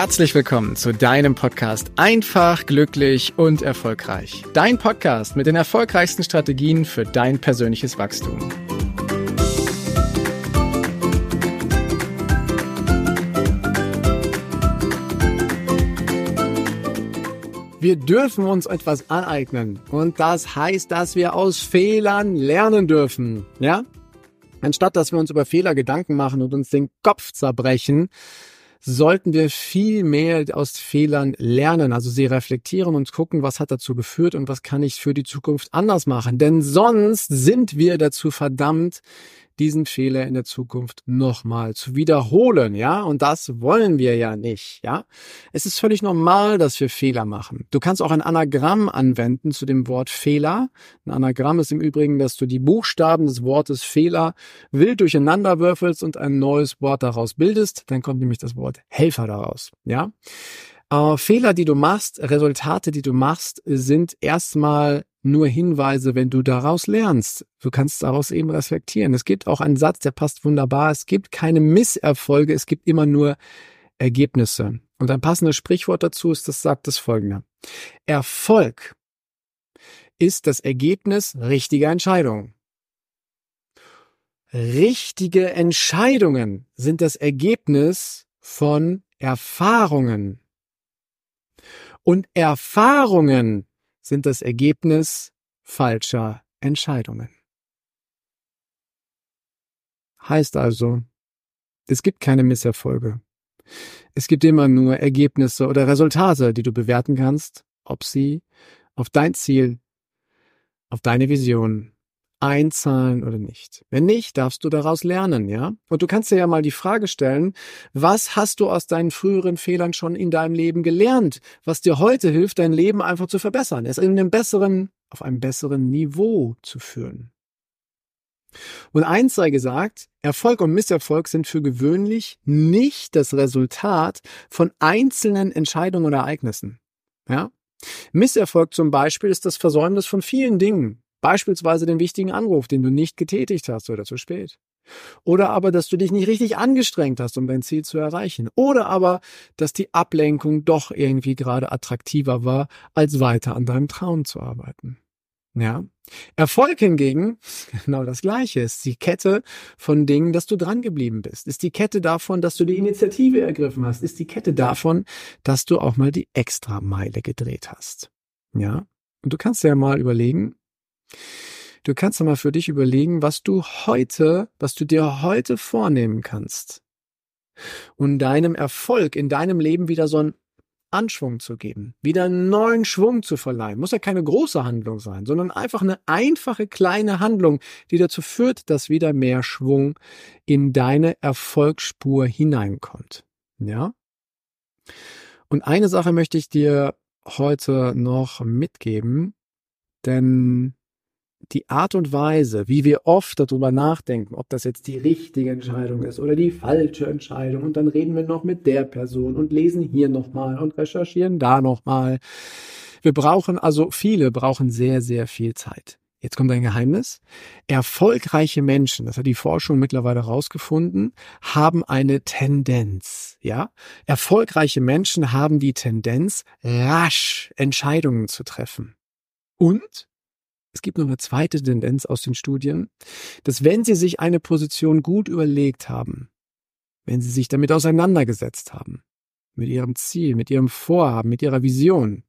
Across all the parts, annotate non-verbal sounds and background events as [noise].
Herzlich willkommen zu deinem Podcast Einfach, glücklich und erfolgreich. Dein Podcast mit den erfolgreichsten Strategien für dein persönliches Wachstum. Wir dürfen uns etwas aneignen und das heißt, dass wir aus Fehlern lernen dürfen, ja? Anstatt dass wir uns über Fehler Gedanken machen und uns den Kopf zerbrechen, sollten wir viel mehr aus Fehlern lernen, also sie reflektieren und gucken, was hat dazu geführt und was kann ich für die Zukunft anders machen. Denn sonst sind wir dazu verdammt, diesen Fehler in der Zukunft nochmal zu wiederholen, ja? Und das wollen wir ja nicht, ja? Es ist völlig normal, dass wir Fehler machen. Du kannst auch ein Anagramm anwenden zu dem Wort Fehler. Ein Anagramm ist im Übrigen, dass du die Buchstaben des Wortes Fehler wild durcheinander würfelst und ein neues Wort daraus bildest. Dann kommt nämlich das Wort Helfer daraus, ja? Äh, Fehler, die du machst, Resultate, die du machst, sind erstmal nur Hinweise, wenn du daraus lernst. Du kannst daraus eben reflektieren. Es gibt auch einen Satz, der passt wunderbar. Es gibt keine Misserfolge, es gibt immer nur Ergebnisse. Und ein passendes Sprichwort dazu ist, das sagt das folgende. Erfolg ist das Ergebnis richtiger Entscheidungen. Richtige Entscheidungen sind das Ergebnis von Erfahrungen. Und Erfahrungen sind das Ergebnis falscher Entscheidungen. Heißt also, es gibt keine Misserfolge. Es gibt immer nur Ergebnisse oder Resultate, die du bewerten kannst, ob sie auf dein Ziel, auf deine Vision einzahlen oder nicht. Wenn nicht, darfst du daraus lernen, ja? Und du kannst dir ja mal die Frage stellen, was hast du aus deinen früheren Fehlern schon in deinem Leben gelernt, was dir heute hilft, dein Leben einfach zu verbessern, es in einem besseren, auf einem besseren Niveau zu führen. Und eins sei gesagt, Erfolg und Misserfolg sind für gewöhnlich nicht das Resultat von einzelnen Entscheidungen oder Ereignissen. Ja? Misserfolg zum Beispiel ist das Versäumnis von vielen Dingen, Beispielsweise den wichtigen Anruf, den du nicht getätigt hast oder zu spät. Oder aber, dass du dich nicht richtig angestrengt hast, um dein Ziel zu erreichen. Oder aber, dass die Ablenkung doch irgendwie gerade attraktiver war, als weiter an deinem Traum zu arbeiten. Ja. Erfolg hingegen, [laughs] genau das Gleiche, ist die Kette von Dingen, dass du dran geblieben bist. Ist die Kette davon, dass du die Initiative ergriffen hast. Ist die Kette davon, dass du auch mal die Extrameile gedreht hast. Ja. Und du kannst ja mal überlegen, Du kannst mal für dich überlegen, was du heute, was du dir heute vornehmen kannst, um deinem Erfolg in deinem Leben wieder so einen Anschwung zu geben, wieder einen neuen Schwung zu verleihen. Muss ja keine große Handlung sein, sondern einfach eine einfache kleine Handlung, die dazu führt, dass wieder mehr Schwung in deine Erfolgsspur hineinkommt. Ja? Und eine Sache möchte ich dir heute noch mitgeben, denn die Art und Weise, wie wir oft darüber nachdenken, ob das jetzt die richtige Entscheidung ist oder die falsche Entscheidung, und dann reden wir noch mit der Person und lesen hier nochmal und recherchieren da nochmal. Wir brauchen also, viele brauchen sehr, sehr viel Zeit. Jetzt kommt ein Geheimnis. Erfolgreiche Menschen, das hat die Forschung mittlerweile herausgefunden, haben eine Tendenz, ja? Erfolgreiche Menschen haben die Tendenz, rasch Entscheidungen zu treffen. Und es gibt noch eine zweite Tendenz aus den Studien, dass wenn Sie sich eine Position gut überlegt haben, wenn Sie sich damit auseinandergesetzt haben, mit Ihrem Ziel, mit Ihrem Vorhaben, mit Ihrer Vision,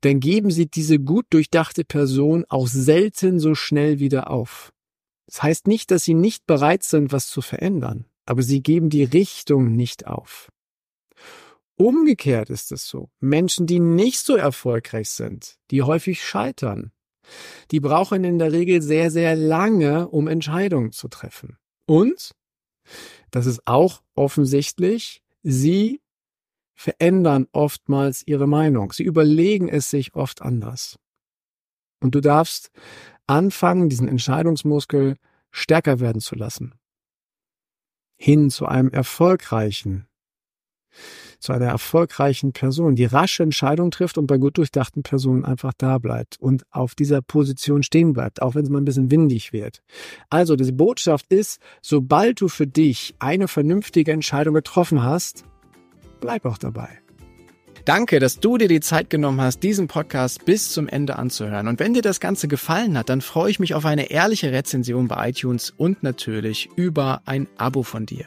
dann geben Sie diese gut durchdachte Person auch selten so schnell wieder auf. Das heißt nicht, dass Sie nicht bereit sind, was zu verändern, aber Sie geben die Richtung nicht auf. Umgekehrt ist es so. Menschen, die nicht so erfolgreich sind, die häufig scheitern, die brauchen in der Regel sehr, sehr lange, um Entscheidungen zu treffen. Und, das ist auch offensichtlich, sie verändern oftmals ihre Meinung. Sie überlegen es sich oft anders. Und du darfst anfangen, diesen Entscheidungsmuskel stärker werden zu lassen. Hin zu einem erfolgreichen, zu einer erfolgreichen Person, die rasche Entscheidung trifft und bei gut durchdachten Personen einfach da bleibt und auf dieser Position stehen bleibt, auch wenn es mal ein bisschen windig wird. Also, diese Botschaft ist, sobald du für dich eine vernünftige Entscheidung getroffen hast, bleib auch dabei. Danke, dass du dir die Zeit genommen hast, diesen Podcast bis zum Ende anzuhören. Und wenn dir das Ganze gefallen hat, dann freue ich mich auf eine ehrliche Rezension bei iTunes und natürlich über ein Abo von dir.